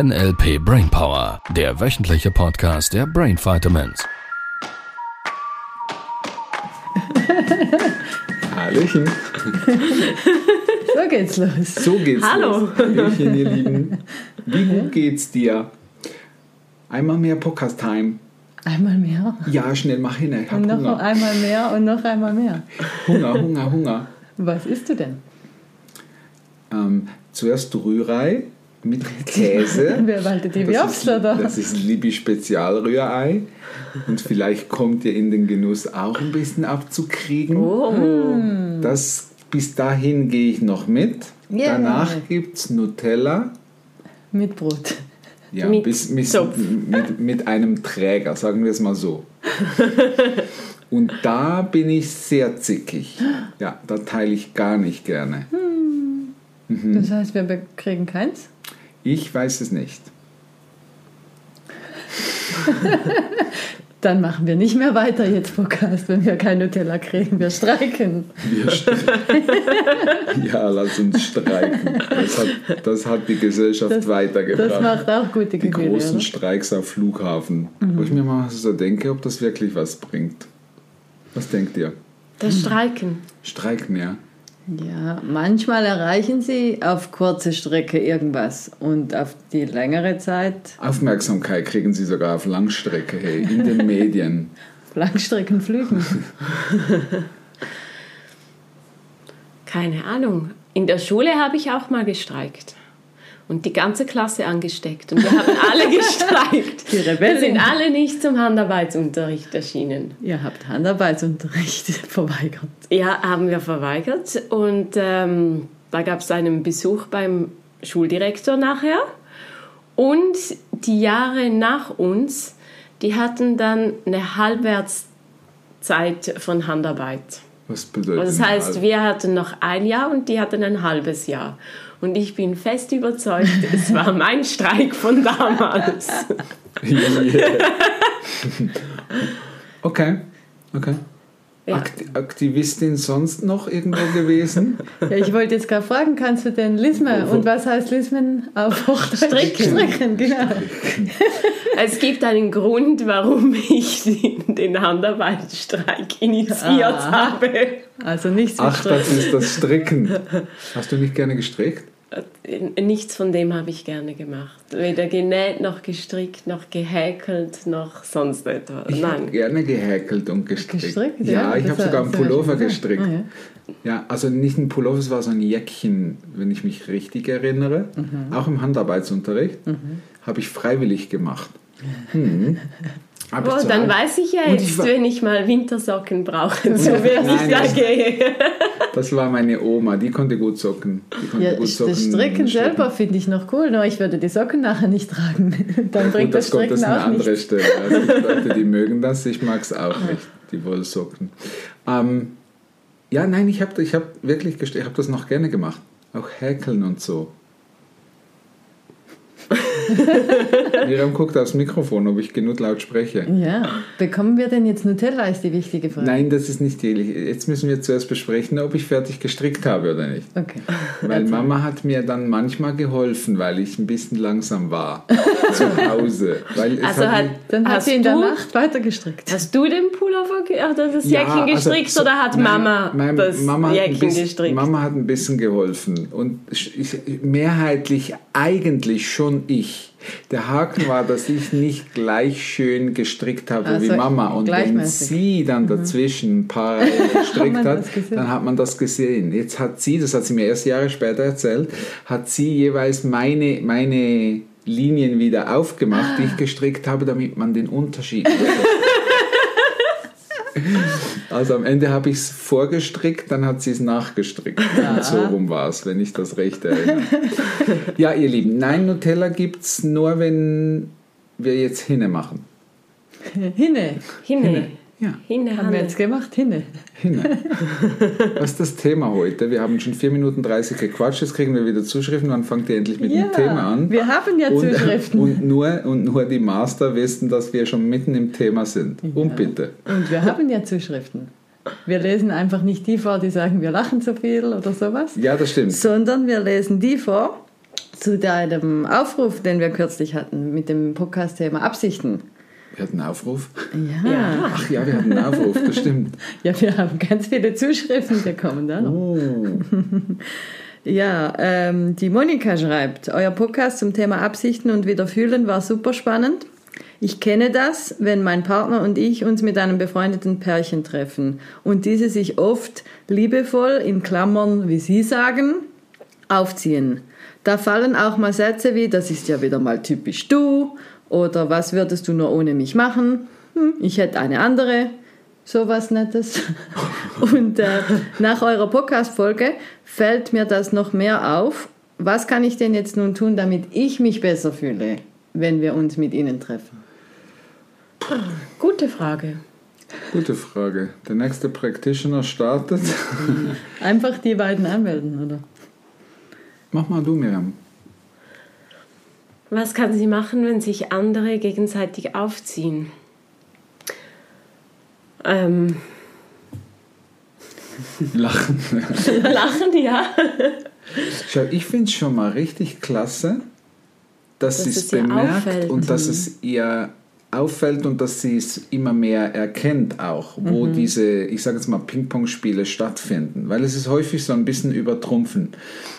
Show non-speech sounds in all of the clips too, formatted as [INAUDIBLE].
NLP Brainpower, der wöchentliche Podcast der Brain Vitamins. Hallöchen. So geht's los. So geht's Hallo. los. Hallöchen, ihr Lieben. Wie gut geht's dir? Einmal mehr Podcast-Time. Einmal mehr. Ja, schnell mach hin. Ich hab Und noch Hunger. einmal mehr und noch einmal mehr. Hunger, Hunger, Hunger. Was isst du denn? Ähm, zuerst Rührei mit Käse. [LAUGHS] Wer waltet die Das Wirbs ist, oder? das ist Libi Spezialrührei. Und vielleicht kommt ihr in den Genuss auch ein bisschen abzukriegen. Oh. Das, bis dahin gehe ich noch mit. Ja. Danach gibt's Nutella. Mit Brot. Ja, Mit bis, bis, mit, mit einem Träger, sagen wir es mal so. [LAUGHS] Und da bin ich sehr zickig. Ja, da teile ich gar nicht gerne. Mhm. Das heißt, wir kriegen keins? Ich weiß es nicht. [LAUGHS] Dann machen wir nicht mehr weiter jetzt Podcast, wenn wir kein Nutella kriegen. Wir streiken. Wir st- ja, lass uns streiken. Das hat, das hat die Gesellschaft Das, weitergebracht. das macht auch gute die Gefühle. großen oder? Streiks auf Flughafen. Wo ich mir mal so denke, ob das wirklich was bringt. Was denkt ihr? Das Streiken. Streiken, ja. Ja, manchmal erreichen sie auf kurze Strecke irgendwas und auf die längere Zeit Aufmerksamkeit kriegen sie sogar auf Langstrecke, hey, in den Medien. [LAUGHS] Langstreckenflügen. Keine Ahnung. In der Schule habe ich auch mal gestreikt. Und die ganze Klasse angesteckt. Und wir haben alle [LAUGHS] gestreikt. Die Rebellen. Wir sind alle nicht zum Handarbeitsunterricht erschienen. Ihr habt Handarbeitsunterricht [LAUGHS] verweigert. Ja, haben wir verweigert. Und ähm, da gab es einen Besuch beim Schuldirektor nachher. Und die Jahre nach uns, die hatten dann eine Halbwertszeit von Handarbeit. Was bedeutet Das heißt, also, wir hatten noch ein Jahr und die hatten ein halbes Jahr. Und ich bin fest überzeugt, es war mein Streik von damals. [LAUGHS] Okay, okay. Ja. Akti Aktivistin sonst noch irgendwo gewesen? Ja, ich wollte jetzt gerade fragen, kannst du denn Lisme? Und was heißt Lismen auf Hochdeutsch? Stricken. Stricken, genau. Es gibt einen Grund, warum ich den Handarbeitsstreik initiiert Ah. habe. Also nichts Ach, das ist das Stricken. Hast du nicht gerne gestrickt? Nichts von dem habe ich gerne gemacht. Weder genäht, noch gestrickt, noch gehäkelt, noch sonst etwas. Ich habe Nein. gerne gehäkelt und gestrickt. Gestrickt? Ja, ich das habe sogar einen ja Pullover gestrickt. Ah, ja. Ja, also nicht ein Pullover, es war so ein Jäckchen, wenn ich mich richtig erinnere. Mhm. Auch im Handarbeitsunterricht. Habe ich freiwillig gemacht. Mhm. [LAUGHS] Hab ich Oh, zu dann Hause- weiß ich ja Und ich jetzt, war- wenn ich mal Wintersocken brauche, so Nein, ich da das- gehe. Das war meine Oma, die konnte gut socken. Die konnte Ja, gut das Stricken selber finde ich noch cool, nur ich würde die Socken nachher nicht tragen. [LAUGHS] Dann bringt das das kommt Stricken das an eine auch andere nichts. Stelle. Also gibt Leute, die mögen das, ich mag es auch nicht, die Wollsocken. Ähm, ja, nein, ich habe ich hab wirklich ich habe das noch gerne gemacht. Auch häkeln und so. [LAUGHS] Miriam guckt aufs Mikrofon, ob ich genug laut spreche. Ja, bekommen wir denn jetzt Nutella, ist die wichtige Frage. Nein, das ist nicht die. Jetzt müssen wir zuerst besprechen, ob ich fertig gestrickt habe oder nicht. Okay. Weil Mama hat mir dann manchmal geholfen, weil ich ein bisschen langsam war [LAUGHS] zu Hause. Weil es Also hat, Dann hat hast sie in der Nacht weiter gestrickt. Hast du den Pullover oder das Ja, Jäckchen also gestrickt so- oder hat nein, Mama mein- das Mama hat ein Jäckchen bisschen, gestrickt? Mama hat ein bisschen geholfen und ich, mehrheitlich eigentlich schon ich. Der Haken war, dass ich nicht gleich schön gestrickt habe Also wie Mama. Und wenn sie dann dazwischen ein paar [LAUGHS] Reihen gestrickt hat, dann hat man das gesehen. Jetzt hat sie, das hat sie mir erst Jahre später erzählt, hat sie jeweils meine, meine Linien wieder aufgemacht, die ich gestrickt habe, damit man den Unterschied [LAUGHS] Also am Ende habe ich es vorgestrickt, dann hat sie es nachgestrickt. [LAUGHS] Und so rum war es, wenn ich das recht erinnere. ja, ihr Lieben, nein, Nutella gibt es nur, wenn wir jetzt Hinne machen. Hinne. Hinne. Ja, Hinne, Haben wir jetzt gemacht? Hinne. Hinne. [LAUGHS] Was ist das Thema heute? Wir haben schon 4 Minuten 30 gequatscht, jetzt kriegen wir wieder Zuschriften. Wann fangt ihr endlich mit dem Thema an? wir haben ja und, Zuschriften. Und nur, und nur die Master wissen, dass wir schon mitten im Thema sind. Und bitte. Und wir haben ja Zuschriften. Wir lesen einfach nicht die vor, die sagen, wir lachen zu viel oder sowas, Ja, das stimmt. sondern wir lesen die vor, zu deinem Aufruf, den wir kürzlich hatten mit dem Podcast-Thema Absichten. Wir hatten einen Aufruf? Ja. Ja. Ach ja, wir hatten einen Aufruf, das stimmt. [LAUGHS] Ja, wir haben ganz viele Zuschriften bekommen. Da noch. Oh. Ja, ähm, die Monika schreibt, euer Podcast zum Thema Absichten und Wiederfühlen war super spannend. Ich kenne das, wenn mein Partner und ich uns mit einem befreundeten Pärchen treffen und diese sich oft liebevoll, in Klammern, wie Sie sagen, aufziehen. Da fallen auch mal Sätze wie, das ist ja wieder mal typisch du oder was würdest du nur ohne mich machen? Hm, ich hätte eine andere. Sowas Nettes. [LAUGHS] Und äh, nach eurer Podcast-Folge fällt mir das noch mehr auf. Was kann ich denn jetzt nun tun, damit ich mich besser fühle, wenn wir uns mit Ihnen treffen? Gute Frage. Gute Frage. Der nächste Practitioner startet. Einfach die beiden anmelden, oder? Mach mal du, Miriam. Was kann sie machen, wenn sich andere gegenseitig aufziehen? Ähm, [LAUGHS] Lachen. [LAUGHS] lachen, ja. Schau, ich finde es schon mal richtig klasse, dass, Dass sie es bemerkt auffällt. und dass es ihr auffällt und dass sie es immer mehr erkennt auch, wo diese, ich sage jetzt mal, Ping-Pong-Spiele stattfinden. Weil es ist häufig so ein bisschen übertrumpfen.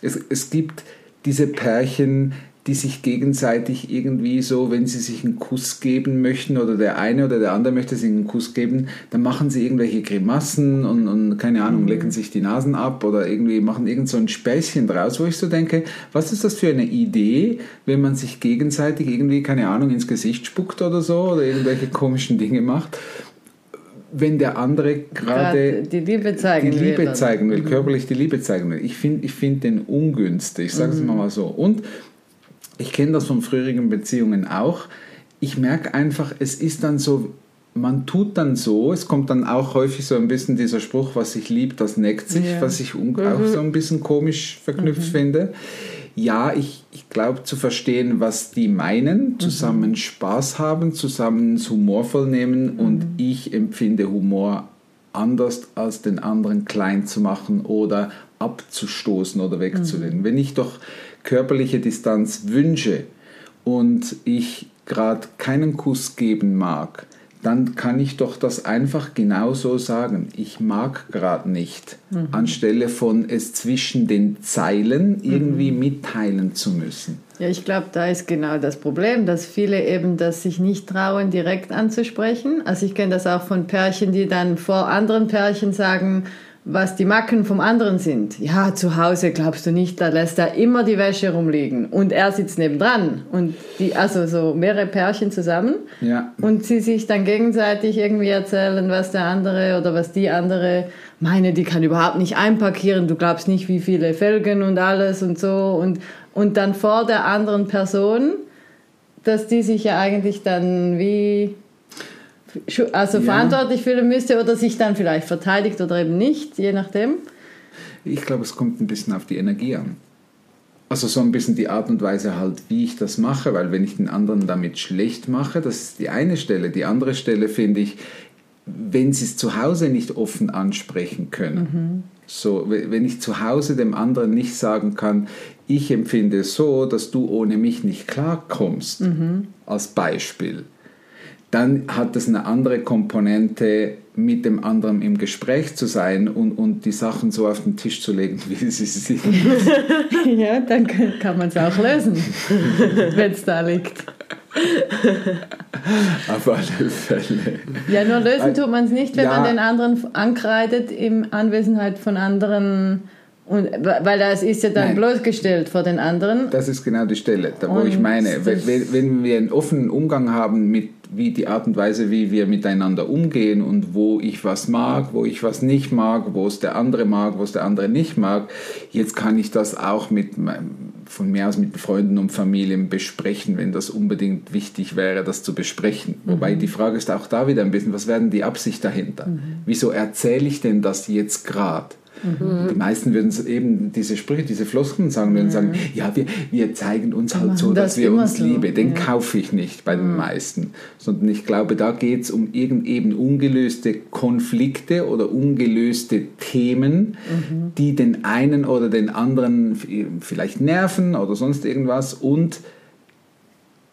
Es, es gibt diese Pärchen, die sich gegenseitig irgendwie so, wenn sie sich einen Kuss geben möchten oder der eine oder der andere möchte sich einen Kuss geben, dann machen sie irgendwelche Grimassen und, und keine Ahnung, lecken sich die Nasen ab oder irgendwie machen irgend so ein Späßchen draus, wo ich so denke, was ist das für eine Idee, wenn man sich gegenseitig irgendwie, keine Ahnung, ins Gesicht spuckt oder so oder irgendwelche komischen Dinge macht, wenn der andere gerade die Liebe zeigen die will, Liebe oder? zeigen will, körperlich die Liebe zeigen will. Ich finde ich find den ungünstig, ich sage es mal so. Und ich kenne das von früheren Beziehungen auch. Ich merke einfach, es ist dann so, man tut dann so, es kommt dann auch häufig so ein bisschen dieser Spruch, was sich liebt, das neckt sich, Ja. was ich auch so ein bisschen komisch verknüpft finde. Ja, ich, ich glaube zu verstehen, was die meinen, zusammen Spaß haben, zusammen es humorvoll nehmen und ich empfinde Humor anders als den anderen klein zu machen oder abzustoßen oder wegzulehnen. Wenn ich doch körperliche Distanz wünsche und ich gerade keinen Kuss geben mag, dann kann ich doch das einfach genauso sagen. Ich mag gerade nicht, anstelle von es zwischen den Zeilen irgendwie mitteilen zu müssen. Ja, ich glaube, da ist genau das Problem, dass viele eben das sich nicht trauen, direkt anzusprechen. Also ich kenne das auch von Pärchen, die dann vor anderen Pärchen sagen, was die Macken vom anderen sind. Ja, zu Hause glaubst du nicht, da lässt er immer die Wäsche rumliegen. Und er sitzt nebendran. Und die, also so mehrere Pärchen zusammen. Ja. und sie sich dann gegenseitig irgendwie erzählen, was der andere oder was die andere. Meine, die kann überhaupt nicht einparkieren, du glaubst nicht, wie viele Felgen und alles und so. Und, und dann vor der anderen Person, dass die sich ja eigentlich dann wie also Ja. verantwortlich fühlen müsste oder sich dann vielleicht verteidigt oder eben nicht, je nachdem. Ich glaube, es kommt ein bisschen auf die Energie an. Also so ein bisschen die Art und Weise halt, wie ich das mache, weil wenn ich den anderen damit schlecht mache, das ist die eine Stelle. Die andere Stelle finde ich, wenn sie es zu Hause nicht offen ansprechen können. So, we- wenn ich zu Hause dem anderen nicht sagen kann, ich empfinde es so, dass du ohne mich nicht klarkommst, als Beispiel, dann hat es eine andere Komponente, mit dem anderen im Gespräch zu sein und, und die Sachen so auf den Tisch zu legen, [LAUGHS] wie sie sind. [LAUGHS] ja, dann kann man es auch lösen, [LAUGHS] wenn es da liegt. auf alle Fälle. Ja, nur lösen tut man es nicht, wenn Ja. man den anderen ankreidet in Anwesenheit von anderen. Und, weil das ist ja dann Nein. bloßgestellt vor den anderen. Das ist genau die Stelle, da wo ich Und meine, das- wenn, wenn- wenn wir einen offenen Umgang haben mit wie die Art und Weise, wie wir miteinander umgehen und wo ich was mag, wo ich was nicht mag, wo es der andere mag, wo es der andere nicht mag, jetzt kann ich das auch mit von mir aus mit Freunden und Familien besprechen, wenn das unbedingt wichtig wäre, das zu besprechen. Wobei die Frage ist auch da wieder ein bisschen, was werden die Absicht dahinter? Wieso erzähle ich denn das jetzt gerade? Mhm. Die meisten würden eben diese Sprüche, diese Floskeln sagen, würden mhm. sagen, ja, wir, wir zeigen uns halt so, dass das wir uns so. lieben. Den ja. kaufe ich nicht bei den mhm. meisten. Sondern ich glaube, da geht es um irgend eben ungelöste Konflikte oder ungelöste Themen, mhm. die den einen oder den anderen vielleicht nerven oder sonst irgendwas und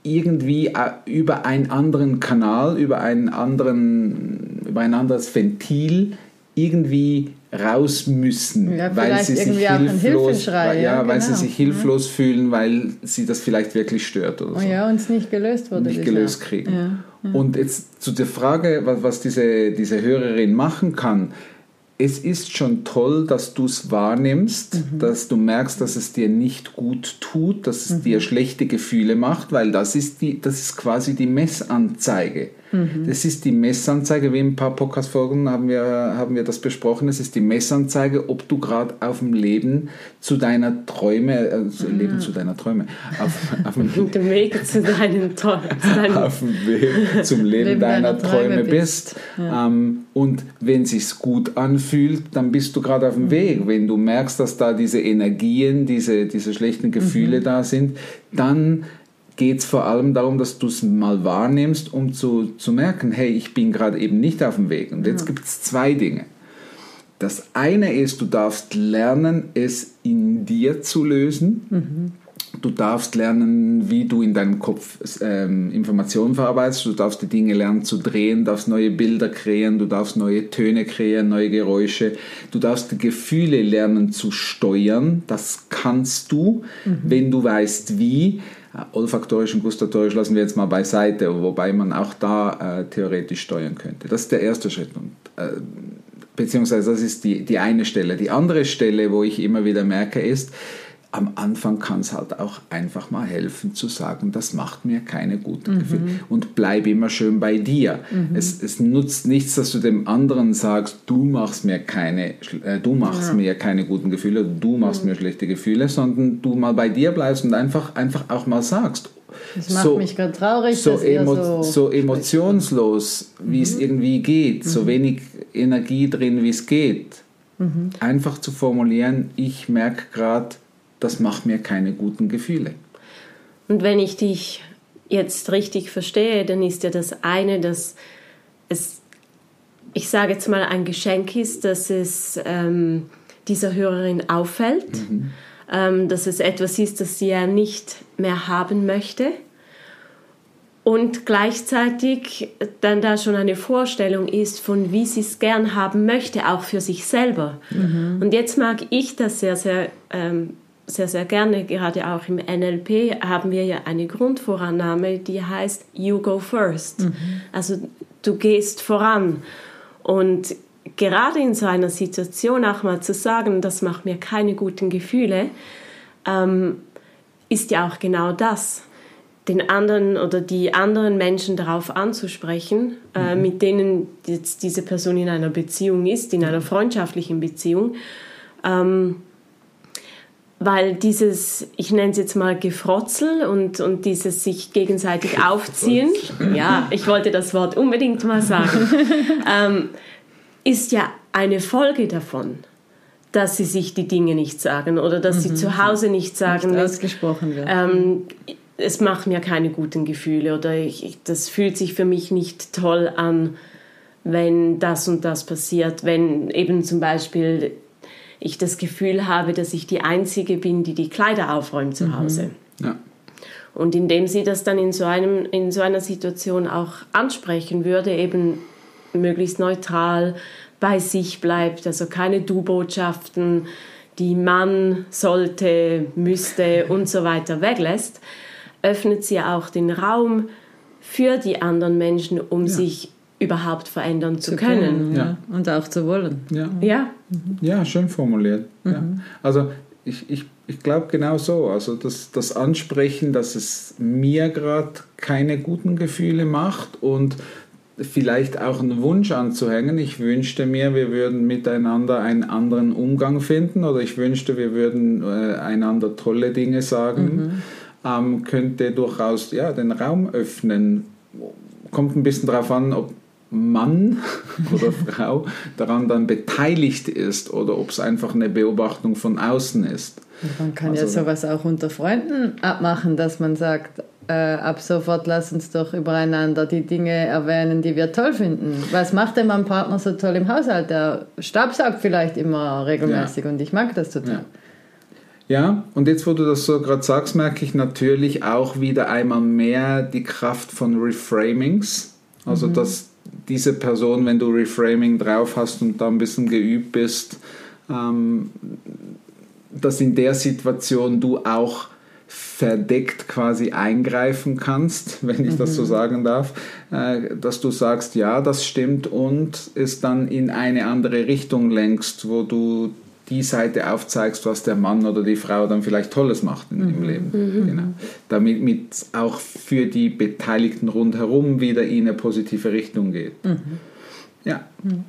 irgendwie äh, über einen anderen Kanal, über einen anderen, über ein anderes Ventil irgendwie raus müssen, ja, weil sie sich hilflos, weil, ja, ja, weil sie genau. sich hilflos fühlen, weil sie das vielleicht wirklich stört oder so. Ja, und es nicht gelöst wurde. Nicht gelöst kriegen. Und jetzt zu der Frage, was, was diese, diese Hörerin machen kann, es ist schon toll, dass du es wahrnimmst, mhm. dass du merkst, dass es dir nicht gut tut, dass es mhm. dir schlechte Gefühle macht, weil das ist, die, das ist quasi die Messanzeige. Mhm. Das ist die Messanzeige, wie in ein paar Podcast-Folgen haben wir, haben wir das besprochen. Es ist die Messanzeige, ob du gerade auf dem Leben zu deiner Träume, äh, mhm. Leben zu deiner Träume, auf, auf dem [LAUGHS] Weg zu deinen Träumen, [LAUGHS] auf dem Weg zum Leben, Leben deiner, deiner, Träume, Träume bist. Ja. Ähm, und wenn es sich gut anfühlt, dann bist du gerade auf dem mhm. Weg. Wenn du merkst, dass da diese Energien, diese, diese schlechten Gefühle mhm. da sind, dann geht es vor allem darum, dass du es mal wahrnimmst, um zu, zu merken, hey, ich bin gerade eben nicht auf dem Weg. Und jetzt gibt es zwei Dinge. Das eine ist, du darfst lernen, es in dir zu lösen. Mhm. Du darfst lernen, wie du in deinem Kopf ähm, Informationen verarbeitest. Du darfst die Dinge lernen zu drehen, darfst neue Bilder kreieren, du darfst neue Töne kreieren, neue Geräusche. Du darfst die Gefühle lernen zu steuern. Das kannst du, mhm. wenn du weißt, wie. Olfaktorisch und gustatorisch lassen wir jetzt mal beiseite, wobei man auch da äh, theoretisch steuern könnte. Das ist der erste Schritt. Und, äh, beziehungsweise das ist die, die eine Stelle. Die andere Stelle, wo ich immer wieder merke, ist, am Anfang kann es halt auch einfach mal helfen zu sagen, das macht mir keine guten mhm. Gefühle. Und bleib immer schön bei dir. Mhm. Es, es, nutzt nichts, dass du dem anderen sagst, du machst mir keine, äh, du machst ja. mir keine guten Gefühle, du machst mhm. mir schlechte Gefühle, sondern du mal bei dir bleibst und einfach, einfach auch mal sagst. Das macht so, mich gerade traurig. So, emo so, so, emotionslos, wie es mhm. irgendwie geht, so mhm. wenig Energie drin, wie es geht. Mhm. Einfach zu formulieren, ich merke gerade, das macht mir keine guten Gefühle. Und wenn ich dich jetzt richtig verstehe, dann ist ja das eine, dass es, ich sage jetzt mal, ein Geschenk ist, dass es ähm, dieser Hörerin auffällt, mhm. ähm, dass es etwas ist, das sie ja nicht mehr haben möchte. Und gleichzeitig dann da schon eine Vorstellung ist, von wie sie es gern haben möchte, auch für sich selber. Mhm. Und jetzt mag ich das sehr, sehr ähm, sehr, sehr gerne, gerade auch im NLP, haben wir ja eine Grundvorannahme, die heißt You go first. Mhm. Also du gehst voran. Und gerade in so einer Situation auch mal zu sagen, das macht mir keine guten Gefühle, ähm, ist ja auch genau das. Den anderen oder die anderen Menschen darauf anzusprechen, äh, mhm. mit denen jetzt diese Person in einer Beziehung ist, in einer freundschaftlichen Beziehung. Ähm, weil dieses, ich nenne es jetzt mal Gefrotzel und, und dieses sich gegenseitig aufziehen, ja, ich wollte das Wort unbedingt mal sagen, [LAUGHS] ähm, ist ja eine Folge davon, dass sie sich die Dinge nicht sagen oder dass mhm. sie zu Hause nicht sagen. Nicht ausgesprochen wird. Ähm, es macht mir keine guten Gefühle oder ich, das fühlt sich für mich nicht toll an, wenn das und das passiert, wenn eben zum Beispiel ich das Gefühl habe, dass ich die Einzige bin, die die Kleider aufräumt zu mhm. Hause. Ja. Und indem sie das dann in so, einem, in so einer Situation auch ansprechen würde, eben möglichst neutral bei sich bleibt, also keine Du-Botschaften, die man sollte, müsste [LAUGHS] und so weiter weglässt, öffnet sie auch den Raum für die anderen Menschen, um ja. sich überhaupt verändern zu, zu können. können ja. Und auch zu wollen. Ja, ja. ja schön formuliert. Mhm. Ja. Also ich, ich, ich glaube genau so. Also das, das Ansprechen, dass es mir gerade keine guten Gefühle macht und vielleicht auch einen Wunsch anzuhängen. Ich wünschte mir, wir würden miteinander einen anderen Umgang finden oder ich wünschte, wir würden äh, einander tolle Dinge sagen, mhm. ähm, könnte durchaus ja, den Raum öffnen. Kommt ein bisschen darauf an, ob Mann [LAUGHS] oder Frau daran dann beteiligt ist oder ob es einfach eine Beobachtung von außen ist. Man kann also, ja sowas auch unter Freunden abmachen, dass man sagt, äh, ab sofort lass uns doch übereinander die Dinge erwähnen, die wir toll finden. Was macht denn mein Partner so toll im Haushalt? Der stabsaugt vielleicht immer regelmäßig ja. und ich mag das total. Ja. Ja, und jetzt, wo du das so gerade sagst, merke ich natürlich auch wieder einmal mehr die Kraft von Reframings. Also, mhm. dass diese Person, wenn du Reframing drauf hast und da ein bisschen geübt bist, ähm, dass in der Situation du auch verdeckt quasi eingreifen kannst, [LAUGHS] wenn ich mhm. das so mhm. sagen darf, äh, dass du sagst, ja, das stimmt und es dann in eine andere Richtung lenkst, wo du die Seite aufzeigst, was der Mann oder die Frau dann vielleicht Tolles macht in, mhm. im Leben. Mhm. Genau. Damit mit auch für die Beteiligten rundherum wieder in eine positive Richtung geht. Mhm. Ja. Mhm.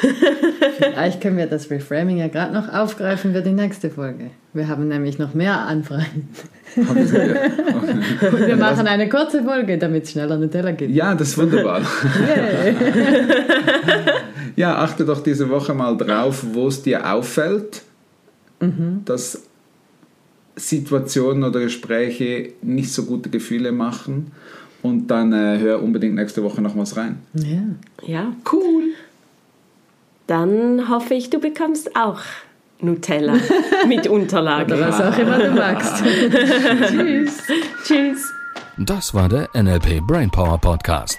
[LAUGHS] Vielleicht können wir das Reframing ja gerade noch aufgreifen für die nächste Folge. Wir haben nämlich noch mehr Anfragen. Und wir machen eine kurze Folge, damit es schneller in Teller geht. Ja, das ist wunderbar. Ja, achte doch diese Woche mal drauf, wo es dir auffällt, mhm. dass Situationen oder Gespräche nicht so gute Gefühle machen. Und dann äh, hör unbedingt nächste Woche nochmals rein. Ja. Ja. Cool dann hoffe ich, du bekommst auch Nutella mit [LAUGHS] Unterlage. Oder was auch immer du magst. [LAUGHS] Tschüss. Tschüss. Das war der NLP Brainpower Podcast.